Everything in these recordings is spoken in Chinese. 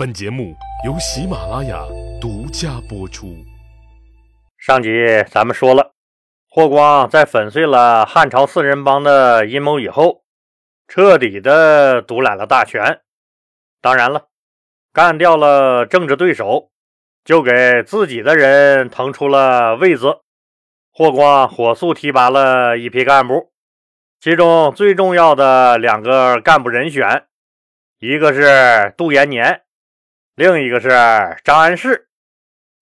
本节目由喜马拉雅独家播出。上集咱们说了，霍光在粉碎了汉朝四人帮的阴谋以后，彻底的独揽了大权。当然了，干掉了政治对手，就给自己的人腾出了位子。霍光火速提拔了一批干部，其中最重要的两个干部人选，一个是杜延年，另一个是张安世。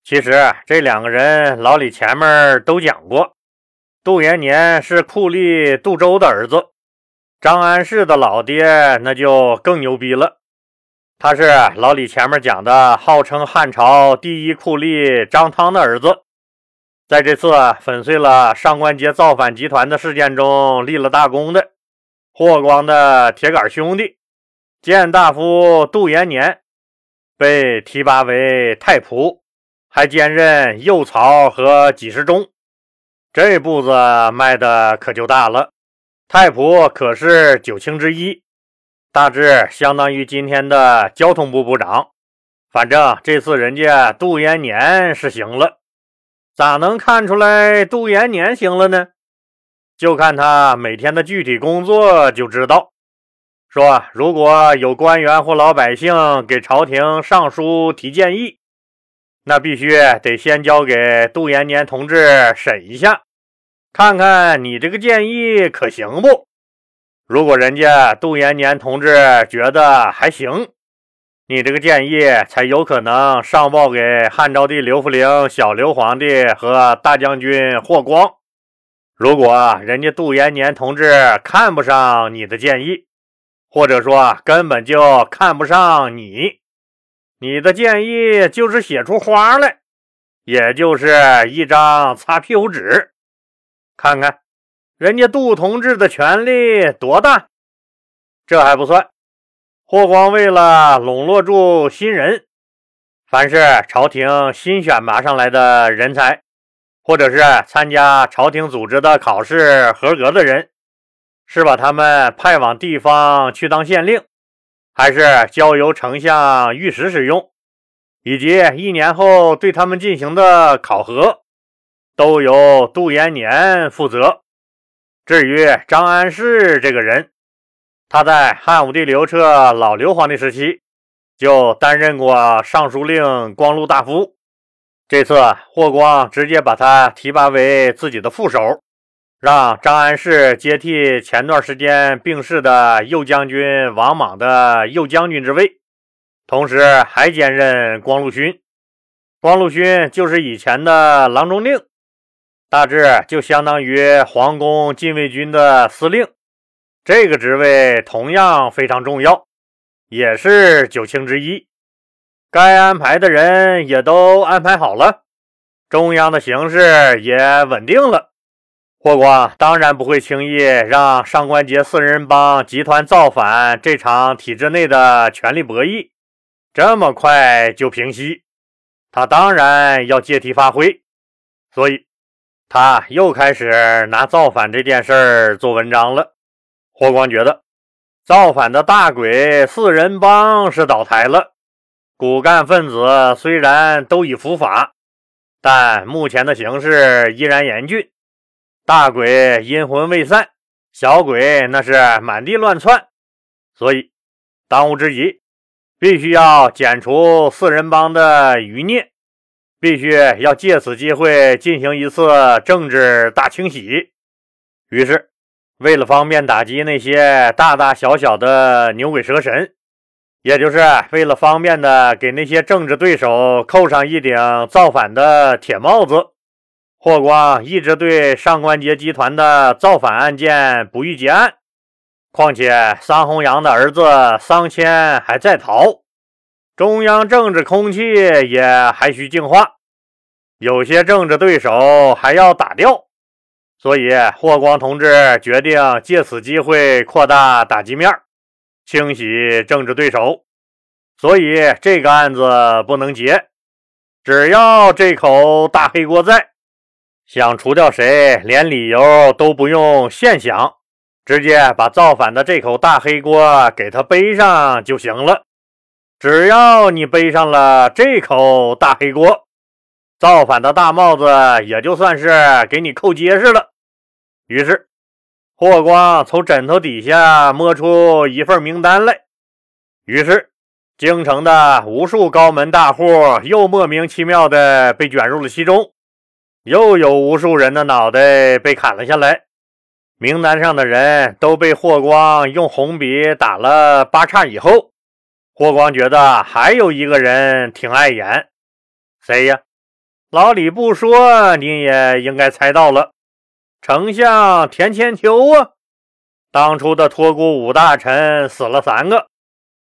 其实这两个人，老李前面都讲过。杜延年是酷吏杜周的儿子，张安世的老爹那就更牛逼了，他是老李前面讲的，号称汉朝第一酷吏张汤的儿子。在这次粉碎了上官桀造反集团的事件中立了大功的霍光的铁杆兄弟谏大夫杜延年被提拔为太仆，还兼任右曹和给事中。这步子迈的可就大了。太仆可是九卿之一，大致相当于今天的交通部部长。反正这次人家杜延年是行了。咋能看出来杜延年行了呢？就看他每天的具体工作就知道。说如果有官员或老百姓给朝廷上书提建议，那必须得先交给杜延年同志审一下，看看你这个建议可行不？如果人家杜延年同志觉得还行。你这个建议才有可能上报给汉昭帝刘弗陵、小刘皇帝和大将军霍光。如果人家杜延年同志看不上你的建议，或者说根本就看不上你，你的建议就是写出花来，也就是一张擦屁股纸。看看人家杜同志的权力多大，这还不算。霍光为了笼络住新人，凡是朝廷新选拔上来的人才，或者是参加朝廷组织的考试合格的人，是把他们派往地方去当县令，还是交由丞相御史使用，以及一年后对他们进行的考核，都由杜延年负责。至于张安世这个人，他在汉武帝刘彻、老刘皇帝时期就担任过尚书令、光禄大夫。这次霍光直接把他提拔为自己的副手，让张安世接替前段时间病逝的右将军王莽的右将军之位，同时还兼任光禄勋。光禄勋就是以前的郎中令，大致就相当于皇宫禁卫军的司令。这个职位同样非常重要，也是九卿之一。该安排的人也都安排好了，中央的形势也稳定了。霍光当然不会轻易让上官桀四人帮集团造反这场体制内的权力博弈。这么快就平息，他当然要借题发挥，所以他又开始拿造反这件事儿做文章了。霍光觉得，造反的大鬼四人帮是倒台了，骨干分子虽然都已伏法，但目前的形势依然严峻，大鬼阴魂未散，小鬼那是满地乱窜，所以当务之急，必须要剪除四人帮的余孽，必须要借此机会进行一次政治大清洗。于是。为了方便打击那些大大小小的牛鬼蛇神，也就是为了方便的给那些政治对手扣上一顶造反的铁帽子，霍光一直对上官桀集团的造反案件不予结案。况且桑弘羊的儿子桑谦还在逃，中央政治空气也还需净化，有些政治对手还要打掉。所以，霍光同志决定借此机会扩大打击面，清洗政治对手。所以，这个案子不能结。只要这口大黑锅在，想除掉谁，连理由都不用现想，直接把造反的这口大黑锅给他背上就行了。只要你背上了这口大黑锅，造反的大帽子也就算是给你扣结实了。于是，霍光从枕头底下摸出一份名单来。于是，京城的无数高门大户又莫名其妙的被卷入了其中，又有无数人的脑袋被砍了下来。名单上的人都被霍光用红笔打了八叉以后。霍光觉得还有一个人挺碍眼，谁呀？老李不说，你也应该猜到了，丞相田千秋啊！当初的托孤五大臣死了三个，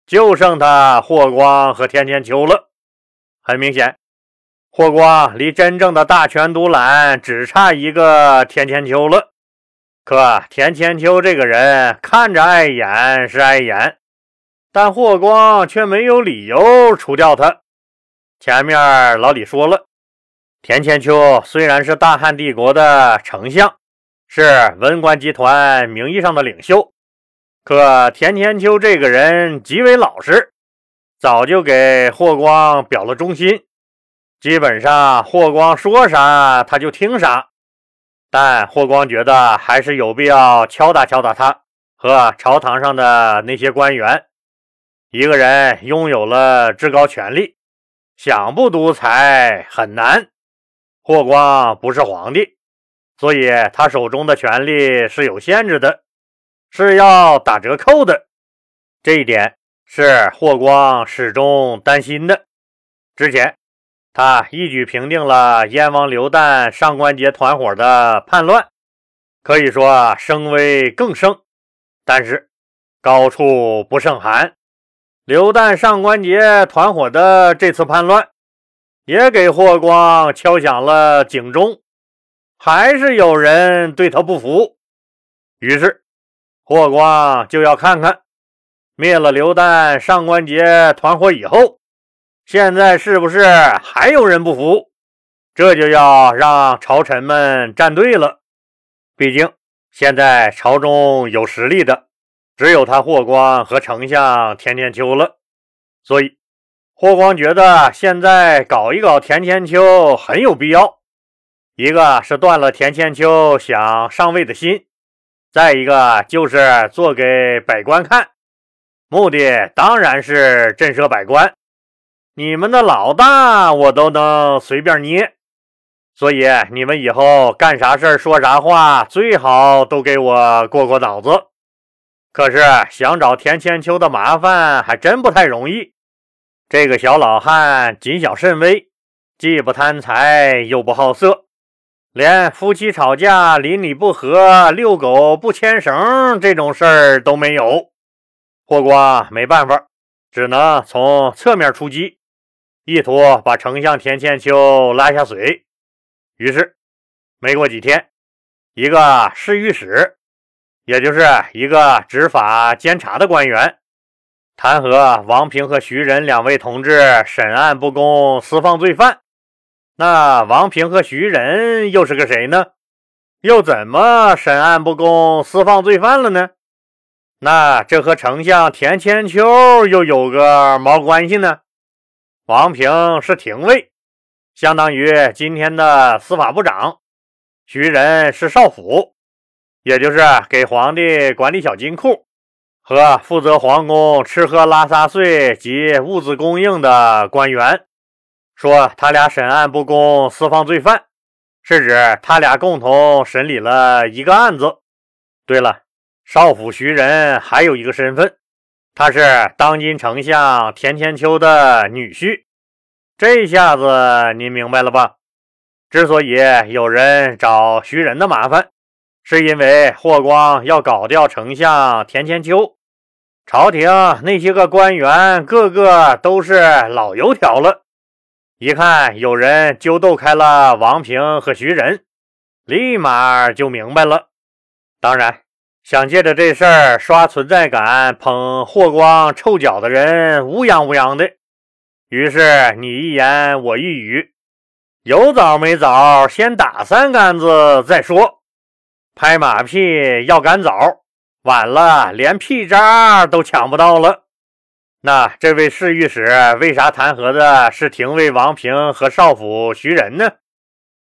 就剩他霍光和田千秋了。很明显，霍光离真正的大权独揽只差一个田千秋了。可田千秋这个人看着碍眼是碍眼。但霍光却没有理由除掉他。前面老李说了，田千秋虽然是大汉帝国的丞相，是文官集团名义上的领袖，可田千秋这个人极为老实，早就给霍光表了忠心，基本上霍光说啥他就听啥。但霍光觉得还是有必要敲打敲打他和朝堂上的那些官员。一个人拥有了至高权力，想不独裁很难。霍光不是皇帝，所以他手中的权力是有限制的，是要打折扣的。这一点是霍光始终担心的。之前他一举平定了燕王刘旦上官桀团伙的叛乱，可以说声威更盛。但是高处不胜寒。刘旦、上官桀团伙的这次叛乱，也给霍光敲响了警钟，还是有人对他不服。于是，霍光就要看看灭了刘旦、上官桀团伙以后，现在是不是还有人不服？这就要让朝臣们站队了。毕竟，现在朝中有实力的。只有他霍光和丞相田千秋了，所以霍光觉得现在搞一搞田千秋很有必要。一个是断了田千秋想上位的心，再一个就是做给百官看，目的当然是震慑百官。你们的老大我都能随便捏，所以你们以后干啥事、说啥话，最好都给我过过脑子。可是想找田千秋的麻烦还真不太容易。这个小老汉谨小慎微，既不贪财又不好色，连夫妻吵架邻里不和、遛狗不牵绳这种事儿都没有。霍光没办法，只能从侧面出击，意图把丞相田千秋拉下水。于是，没过几天，一个侍御史。也就是一个执法监察的官员，弹劾王平和徐仁两位同志审案不公、私放罪犯。那王平和徐仁又是个谁呢？又怎么审案不公、私放罪犯了呢？那这和丞相田千秋又有个毛关系呢？王平是廷尉，相当于今天的司法部长；徐仁是少府。也就是给皇帝管理小金库和负责皇宫吃喝拉撒睡及物资供应的官员，说他俩审案不公、私放罪犯，是指他俩共同审理了一个案子。对了，少府徐仁还有一个身份，他是当今丞相田千秋的女婿。这下子您明白了吧？之所以有人找徐仁的麻烦。是因为霍光要搞掉丞相田千秋，朝廷那些个官员个个都是老油条了，一看有人揪斗开了王平和徐仁，立马就明白了。当然，想借着这事儿刷存在感、捧霍光臭脚的人乌泱乌泱的，于是你一言我一语，有枣没枣，先打三竿子再说。拍马屁要赶早，晚了连屁渣都抢不到了。那这位侍御史为啥弹劾的是廷尉王平和少府徐仁呢？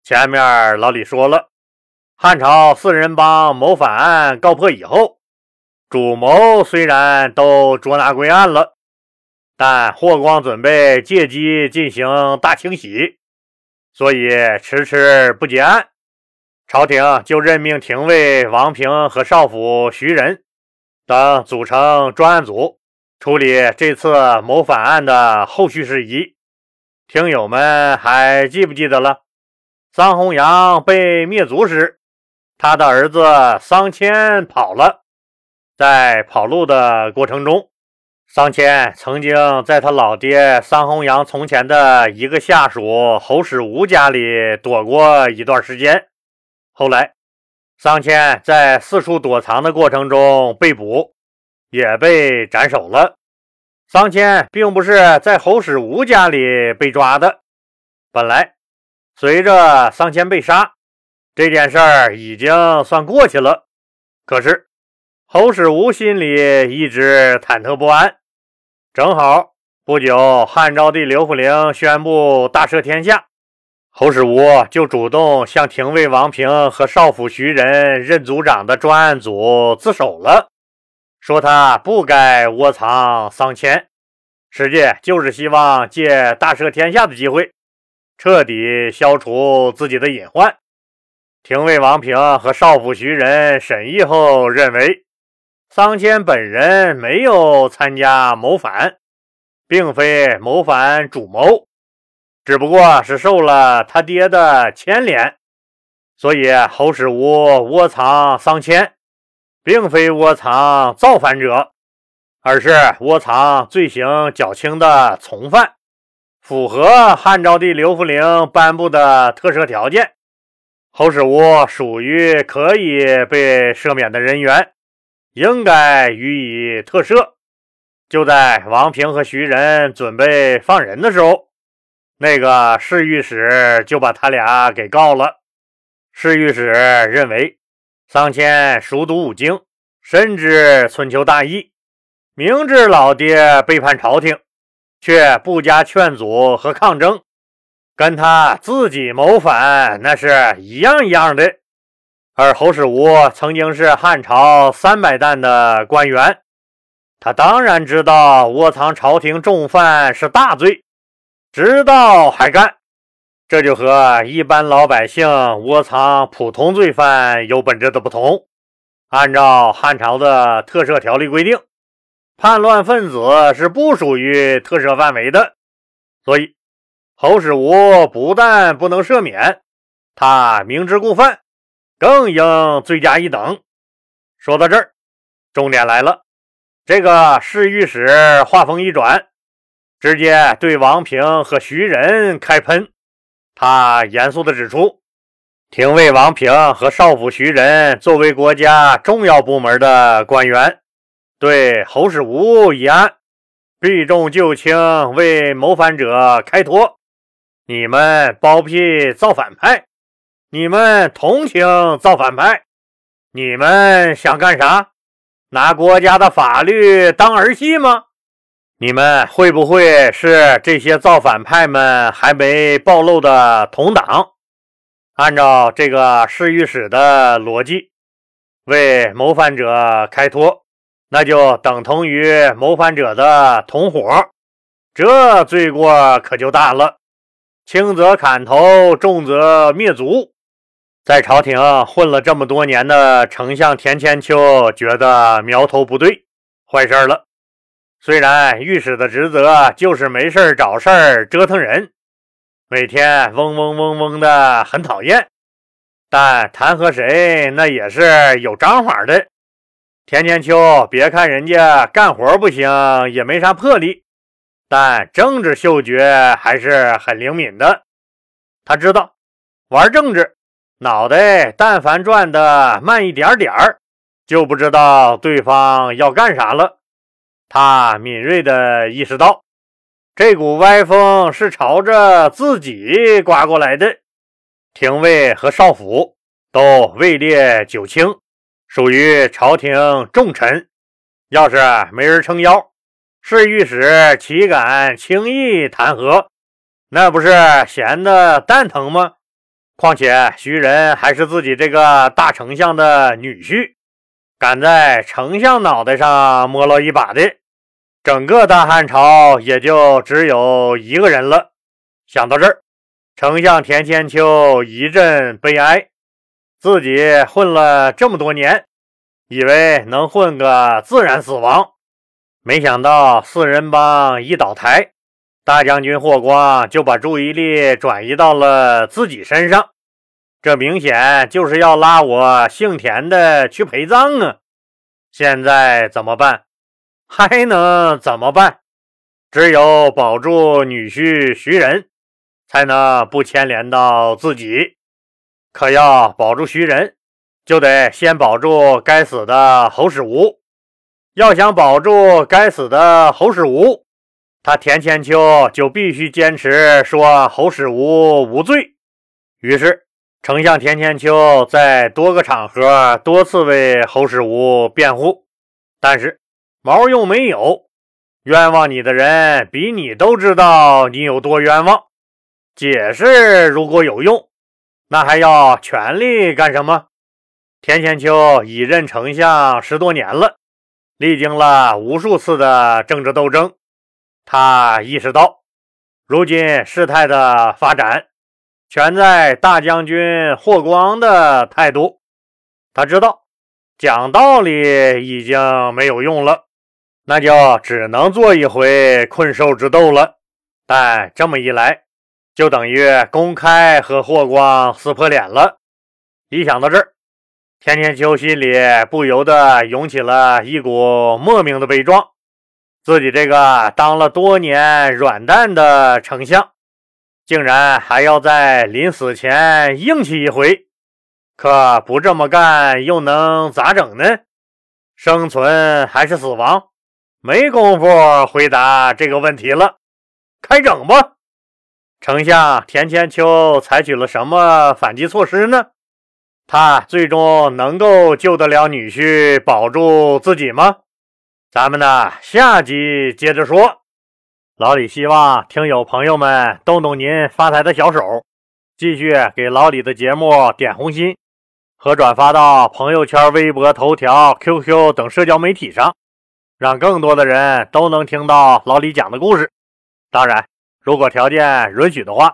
前面老李说了，汉朝四人帮谋反案告破以后，主谋虽然都捉拿归案了，但霍光准备借机进行大清洗，所以迟迟不结案。朝廷就任命廷尉王平和少府徐仁等组成专案组。处理这次谋反案的后续事宜，听友们还记不记得了？桑弘羊被灭族时，他的儿子桑谦跑了。在跑路的过程中，桑谦曾经在他老爹桑弘羊从前的一个下属侯使吴家里躲过一段时间。后来，桑谦在四处躲藏的过程中被捕。也被斩首了。桑谦并不是在侯使吴家里被抓的。本来，随着桑谦被杀，这件事儿已经算过去了。可是，侯使吴心里一直忐忑不安。正好不久，汉昭帝刘弗陵宣布大赦天下，侯使吴就主动向廷尉王平和少府徐仁任组长的专案组自首了。说他不该窝藏桑谦，实际就是希望借大赦天下的机会，彻底消除自己的隐患。廷尉王平和少府徐仁审议后认为，桑谦本人没有参加谋反，并非谋反主谋，只不过是受了他爹的牵连，所以侯使吴窝藏桑谦。并非窝藏造反者，而是窝藏罪行较轻的从犯，符合汉昭帝刘弗陵颁布的特赦条件。侯世吴属于可以被赦免的人员，应该予以特赦。就在王平和徐仁准备放人的时候，那个侍御史就把他俩给告了。侍御史认为。桑谦熟读五经，深知春秋大义，明知老爹背叛朝廷，却不加劝阻和抗争，跟他自己谋反那是一样一样的。而侯世吴曾经是汉朝三百担的官员，他当然知道窝藏朝廷重犯是大罪，知道还干。这就和一般老百姓窝藏普通罪犯有本质的不同。按照汉朝的特赦条例规定，叛乱分子是不属于特赦范围的，所以侯世吴不但不能赦免，他明知故犯，更应罪加一等。说到这儿，重点来了，这个侍御史话锋一转，直接对王平和徐仁开喷。他严肃地指出，廷尉王平和少府徐仁作为国家重要部门的官员，对侯世吴一案避重就轻，为谋反者开脱。你们包庇造反派，你们同情造反派，你们想干啥？拿国家的法律当儿戏吗？你们会不会是这些造反派们还没暴露的同党？按照这个侍御史的逻辑，为谋反者开脱，那就等同于谋反者的同伙，这罪过可就大了，轻则砍头，重则灭族。在朝廷混了这么多年的丞相田千秋觉得苗头不对，坏事了。虽然御史的职责就是没事找事儿折腾人，每天嗡嗡嗡嗡的很讨厌，但弹劾谁那也是有章法的。田千秋别看人家干活不行，也没啥魄力，但政治嗅觉还是很灵敏的。他知道玩政治，脑袋但凡转的慢一点点儿，就不知道对方要干啥了。他敏锐地意识到，这股歪风是朝着自己刮过来的。廷尉和少府都位列九卿，属于朝廷重臣。要是没人撑腰，侍御史岂敢轻易弹劾？那不是闲的蛋疼吗？况且徐仁还是自己这个大丞相的女婿，敢在丞相脑袋上摸了一把的，整个大汉朝也就只有一个人了。想到这儿，丞相田千秋一阵悲哀，自己混了这么多年，以为能混个自然死亡，没想到四人帮一倒台。大将军霍光就把注意力转移到了自己身上，这明显就是要拉我姓田的去陪葬啊！现在怎么办？还能怎么办？只有保住女婿徐仁，才能不牵连到自己。可要保住徐仁，就得先保住该死的侯世吴。要想保住该死的侯世吴。他田千秋就必须坚持说侯世吴无罪。于是，丞相田千秋在多个场合多次为侯世吴辩护，但是毛用没有。冤枉你的人比你都知道你有多冤枉。解释如果有用，那还要权力干什么？田千秋已任丞相十多年了，历经了无数次的政治斗争。他意识到，如今事态的发展全在大将军霍光的态度。他知道讲道理已经没有用了，那就只能做一回困兽之斗了。但这么一来，就等于公开和霍光撕破脸了。一想到这儿，田千秋心里不由得涌起了一股莫名的悲壮。自己这个当了多年软蛋的丞相，竟然还要在临死前硬气一回，可不这么干又能咋整呢？生存还是死亡？没工夫回答这个问题了，开整吧！丞相田千秋采取了什么反击措施呢？他最终能够救得了女婿，保住自己吗？咱们呢，下集接着说。老李希望听友朋友们动动您发财的小手，继续给老李的节目点红心和转发到朋友圈、微博、头条、QQ 等社交媒体上，让更多的人都能听到老李讲的故事。当然，如果条件允许的话，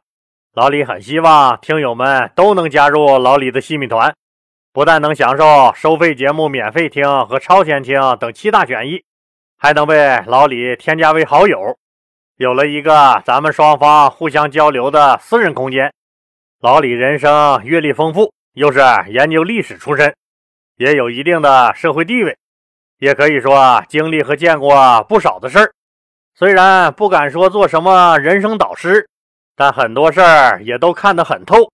老李很希望听友们都能加入老李的细米团。不但能享受收费节目免费听和超前听等七大权益，还能被老李添加为好友，有了一个咱们双方互相交流的私人空间。老李人生阅历丰富，又是研究历史出身，也有一定的社会地位，也可以说经历和见过不少的事儿。虽然不敢说做什么人生导师，但很多事儿也都看得很透。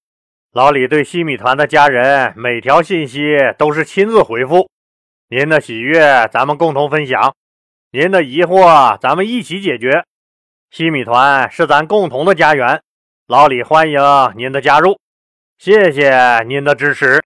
老李对西米团的家人每条信息都是亲自回复，您的喜悦咱们共同分享，您的疑惑咱们一起解决。西米团是咱共同的家园，老李欢迎您的加入，谢谢您的支持。